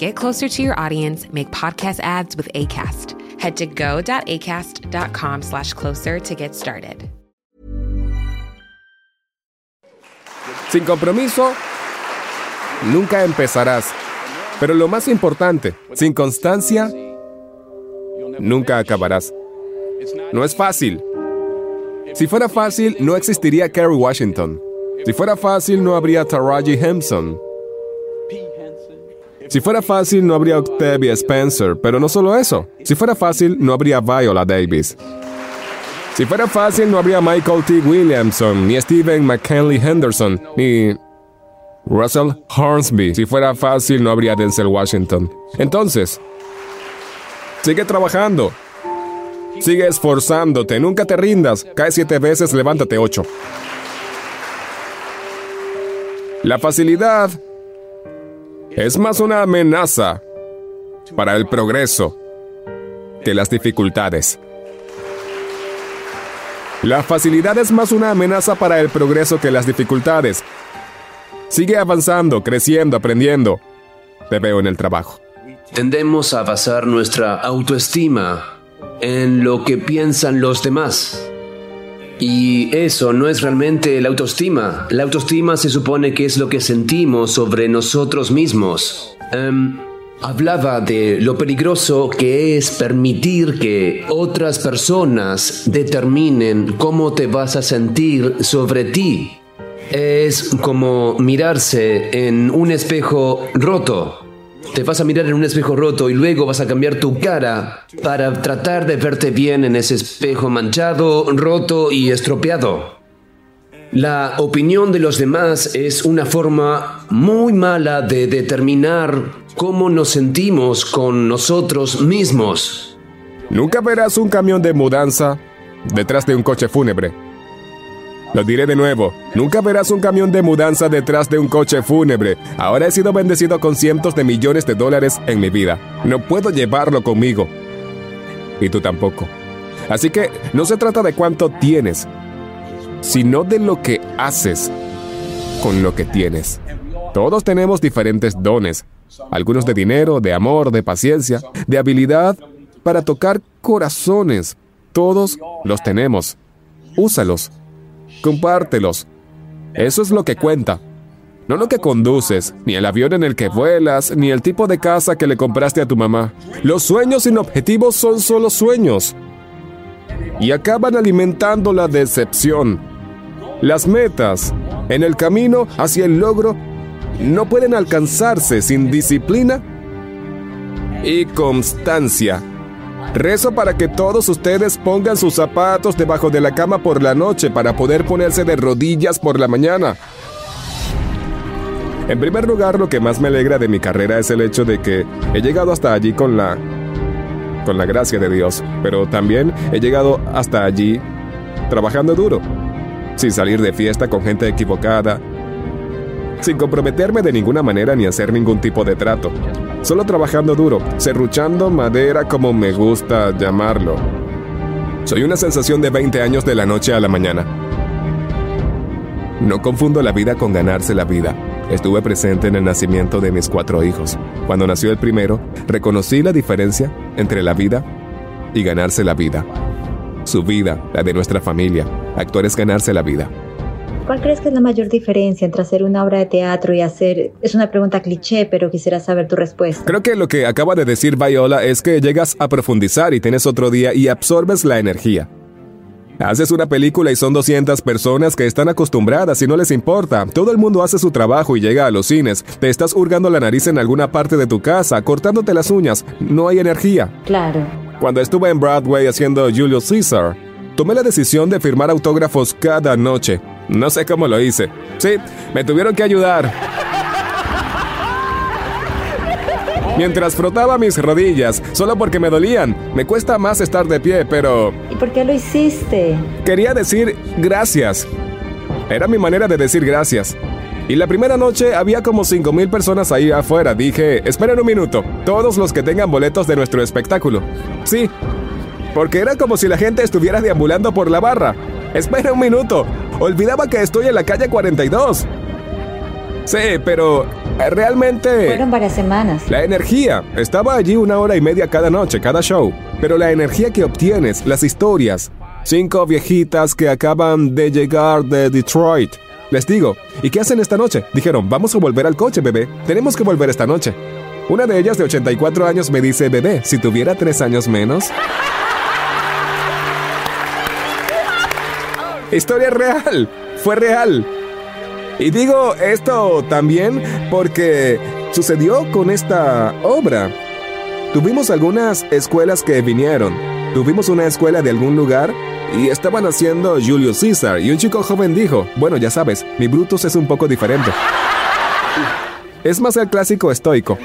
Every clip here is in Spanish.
Get closer to your audience, make podcast ads with ACAST. Head to go.acast.com slash closer to get started. Sin compromiso, nunca empezarás. Pero lo más importante, sin constancia, nunca acabarás. No es fácil. Si fuera fácil, no existiría Kerry Washington. Si fuera fácil, no habría Taraji Henson. Si fuera fácil, no habría Octavia Spencer, pero no solo eso. Si fuera fácil, no habría Viola Davis. Si fuera fácil, no habría Michael T. Williamson, ni Stephen McKinley Henderson, ni Russell Hornsby. Si fuera fácil, no habría Denzel Washington. Entonces, sigue trabajando. Sigue esforzándote, nunca te rindas. Cae siete veces, levántate ocho. La facilidad es más una amenaza para el progreso que las dificultades. La facilidad es más una amenaza para el progreso que las dificultades. Sigue avanzando, creciendo, aprendiendo. Te veo en el trabajo. Tendemos a basar nuestra autoestima en lo que piensan los demás. Y eso no es realmente la autoestima. La autoestima se supone que es lo que sentimos sobre nosotros mismos. Em, hablaba de lo peligroso que es permitir que otras personas determinen cómo te vas a sentir sobre ti. Es como mirarse en un espejo roto. Te vas a mirar en un espejo roto y luego vas a cambiar tu cara para tratar de verte bien en ese espejo manchado, roto y estropeado. La opinión de los demás es una forma muy mala de determinar cómo nos sentimos con nosotros mismos. Nunca verás un camión de mudanza detrás de un coche fúnebre. Lo diré de nuevo, nunca verás un camión de mudanza detrás de un coche fúnebre. Ahora he sido bendecido con cientos de millones de dólares en mi vida. No puedo llevarlo conmigo. Y tú tampoco. Así que no se trata de cuánto tienes, sino de lo que haces con lo que tienes. Todos tenemos diferentes dones, algunos de dinero, de amor, de paciencia, de habilidad para tocar corazones. Todos los tenemos. Úsalos. Compártelos. Eso es lo que cuenta. No lo que conduces, ni el avión en el que vuelas, ni el tipo de casa que le compraste a tu mamá. Los sueños sin objetivos son solo sueños. Y acaban alimentando la decepción. Las metas en el camino hacia el logro no pueden alcanzarse sin disciplina y constancia. Rezo para que todos ustedes pongan sus zapatos debajo de la cama por la noche para poder ponerse de rodillas por la mañana. En primer lugar, lo que más me alegra de mi carrera es el hecho de que he llegado hasta allí con la con la gracia de Dios, pero también he llegado hasta allí trabajando duro, sin salir de fiesta con gente equivocada, sin comprometerme de ninguna manera ni hacer ningún tipo de trato. Solo trabajando duro, serruchando madera como me gusta llamarlo. Soy una sensación de 20 años de la noche a la mañana. No confundo la vida con ganarse la vida. Estuve presente en el nacimiento de mis cuatro hijos. Cuando nació el primero, reconocí la diferencia entre la vida y ganarse la vida. Su vida, la de nuestra familia. Actuar es ganarse la vida. ¿Cuál crees que es la mayor diferencia entre hacer una obra de teatro y hacer... Es una pregunta cliché, pero quisiera saber tu respuesta. Creo que lo que acaba de decir Viola es que llegas a profundizar y tienes otro día y absorbes la energía. Haces una película y son 200 personas que están acostumbradas y no les importa. Todo el mundo hace su trabajo y llega a los cines. Te estás hurgando la nariz en alguna parte de tu casa, cortándote las uñas. No hay energía. Claro. Cuando estuve en Broadway haciendo Julius Caesar, tomé la decisión de firmar autógrafos cada noche. No sé cómo lo hice. Sí, me tuvieron que ayudar. Mientras frotaba mis rodillas, solo porque me dolían. Me cuesta más estar de pie, pero... ¿Y por qué lo hiciste? Quería decir gracias. Era mi manera de decir gracias. Y la primera noche había como 5.000 personas ahí afuera. Dije, esperen un minuto, todos los que tengan boletos de nuestro espectáculo. Sí, porque era como si la gente estuviera deambulando por la barra. Espera un minuto, olvidaba que estoy en la calle 42. Sí, pero eh, realmente... Fueron varias semanas. La energía. Estaba allí una hora y media cada noche, cada show. Pero la energía que obtienes, las historias. Cinco viejitas que acaban de llegar de Detroit. Les digo, ¿y qué hacen esta noche? Dijeron, vamos a volver al coche, bebé. Tenemos que volver esta noche. Una de ellas de 84 años me dice, bebé, si tuviera tres años menos... Historia real, fue real. Y digo esto también porque sucedió con esta obra. Tuvimos algunas escuelas que vinieron. Tuvimos una escuela de algún lugar y estaban haciendo Julius Caesar y un chico joven dijo, bueno, ya sabes, mi Brutus es un poco diferente. Es más el clásico estoico.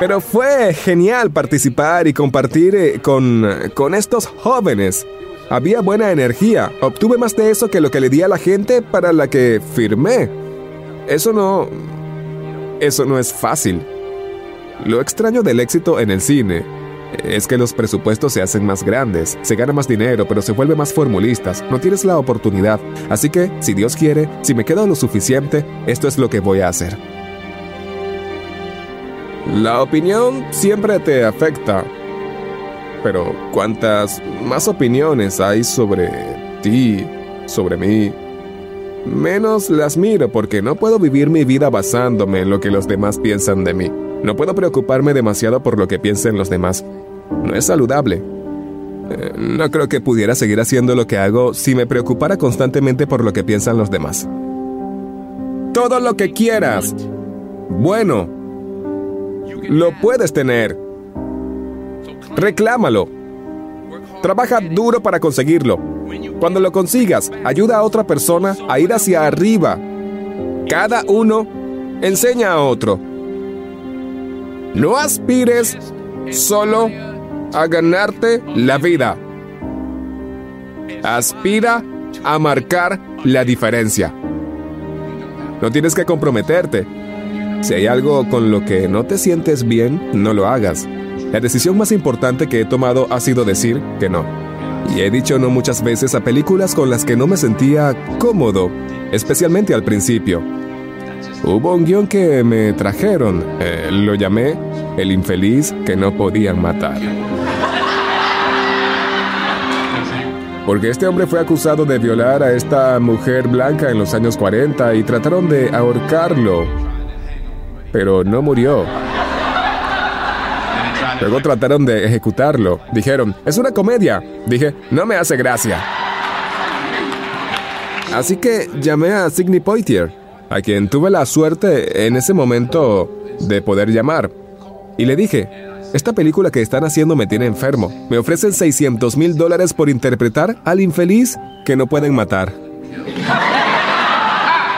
Pero fue genial participar y compartir eh, con, con estos jóvenes. Había buena energía. Obtuve más de eso que lo que le di a la gente para la que firmé. Eso no... Eso no es fácil. Lo extraño del éxito en el cine es que los presupuestos se hacen más grandes, se gana más dinero, pero se vuelve más formulistas, no tienes la oportunidad. Así que, si Dios quiere, si me quedo lo suficiente, esto es lo que voy a hacer. La opinión siempre te afecta, pero ¿cuántas más opiniones hay sobre ti, sobre mí? Menos las miro porque no puedo vivir mi vida basándome en lo que los demás piensan de mí. No puedo preocuparme demasiado por lo que piensen los demás. No es saludable. Eh, no creo que pudiera seguir haciendo lo que hago si me preocupara constantemente por lo que piensan los demás. Todo lo que quieras. Bueno. Lo puedes tener. Reclámalo. Trabaja duro para conseguirlo. Cuando lo consigas, ayuda a otra persona a ir hacia arriba. Cada uno enseña a otro. No aspires solo a ganarte la vida. Aspira a marcar la diferencia. No tienes que comprometerte. Si hay algo con lo que no te sientes bien, no lo hagas. La decisión más importante que he tomado ha sido decir que no. Y he dicho no muchas veces a películas con las que no me sentía cómodo, especialmente al principio. Hubo un guion que me trajeron, eh, lo llamé El infeliz que no podían matar. Porque este hombre fue acusado de violar a esta mujer blanca en los años 40 y trataron de ahorcarlo, pero no murió. Luego trataron de ejecutarlo. Dijeron, es una comedia. Dije, no me hace gracia. Así que llamé a Sidney Poitier, a quien tuve la suerte en ese momento de poder llamar. Y le dije, esta película que están haciendo me tiene enfermo. Me ofrecen 600 mil dólares por interpretar al infeliz que no pueden matar.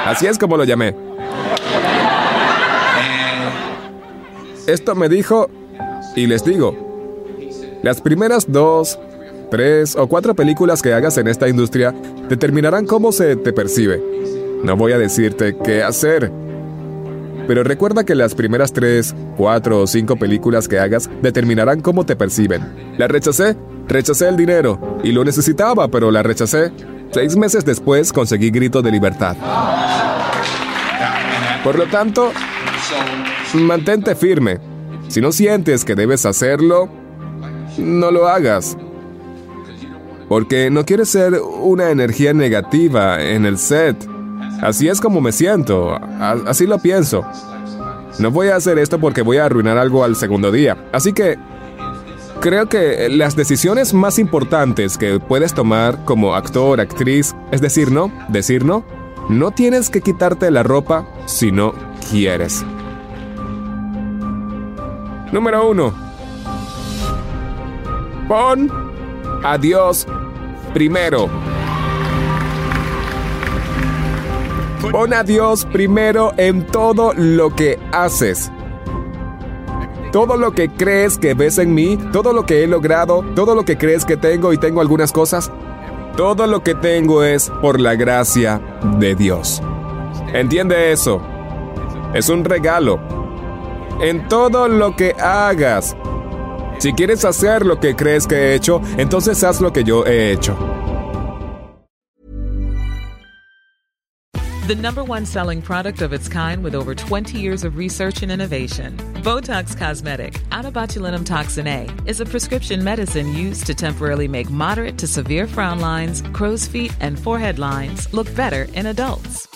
Así es como lo llamé. Esto me dijo y les digo, las primeras dos, tres o cuatro películas que hagas en esta industria determinarán cómo se te percibe. No voy a decirte qué hacer, Pero recuerda que las primeras tres, cuatro o cinco películas que hagas determinarán cómo te perciben. La rechacé, rechacé el dinero, y lo necesitaba, pero la rechacé. Seis meses después conseguí grito de libertad. Por lo tanto, mantente firme. Si no sientes que debes hacerlo, no lo hagas. Porque no quieres ser una energía negativa en el set. Así es como me siento, así lo pienso. No voy a hacer esto porque voy a arruinar algo al segundo día. Así que creo que las decisiones más importantes que puedes tomar como actor, actriz, es decir no, decir no, no tienes que quitarte la ropa si no quieres. Número 1. Pon a Dios primero. Pon a Dios primero en todo lo que haces. Todo lo que crees que ves en mí, todo lo que he logrado, todo lo que crees que tengo y tengo algunas cosas, todo lo que tengo es por la gracia de Dios. Entiende eso. Es un regalo. En todo lo que hagas. Si quieres hacer lo que crees que he hecho, entonces haz lo que yo he hecho. The number one selling product of its kind with over 20 years of research and innovation. Botox Cosmetic, out toxin A, is a prescription medicine used to temporarily make moderate to severe frown lines, crow's feet, and forehead lines look better in adults.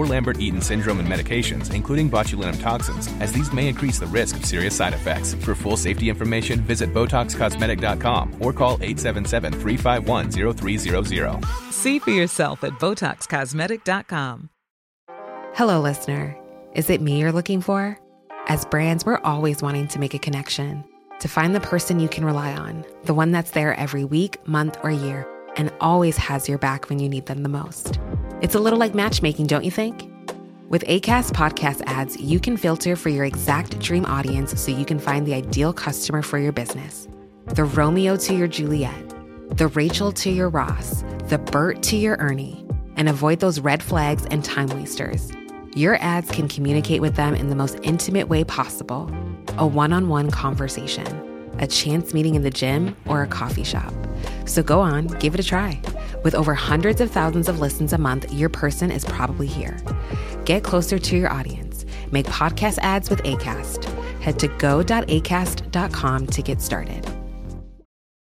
or Lambert-Eaton syndrome and medications, including botulinum toxins, as these may increase the risk of serious side effects. For full safety information, visit BotoxCosmetic.com or call 877-351-0300. See for yourself at BotoxCosmetic.com. Hello, listener. Is it me you're looking for? As brands, we're always wanting to make a connection, to find the person you can rely on, the one that's there every week, month, or year, and always has your back when you need them the most. It's a little like matchmaking, don't you think? With ACAST podcast ads, you can filter for your exact dream audience so you can find the ideal customer for your business. The Romeo to your Juliet, the Rachel to your Ross, the Bert to your Ernie, and avoid those red flags and time wasters. Your ads can communicate with them in the most intimate way possible a one on one conversation, a chance meeting in the gym, or a coffee shop. So go on, give it a try. With over hundreds of thousands of listens a month, your person is probably here. Get closer to your audience. Make podcast ads with ACAST. Head to go.acast.com to get started.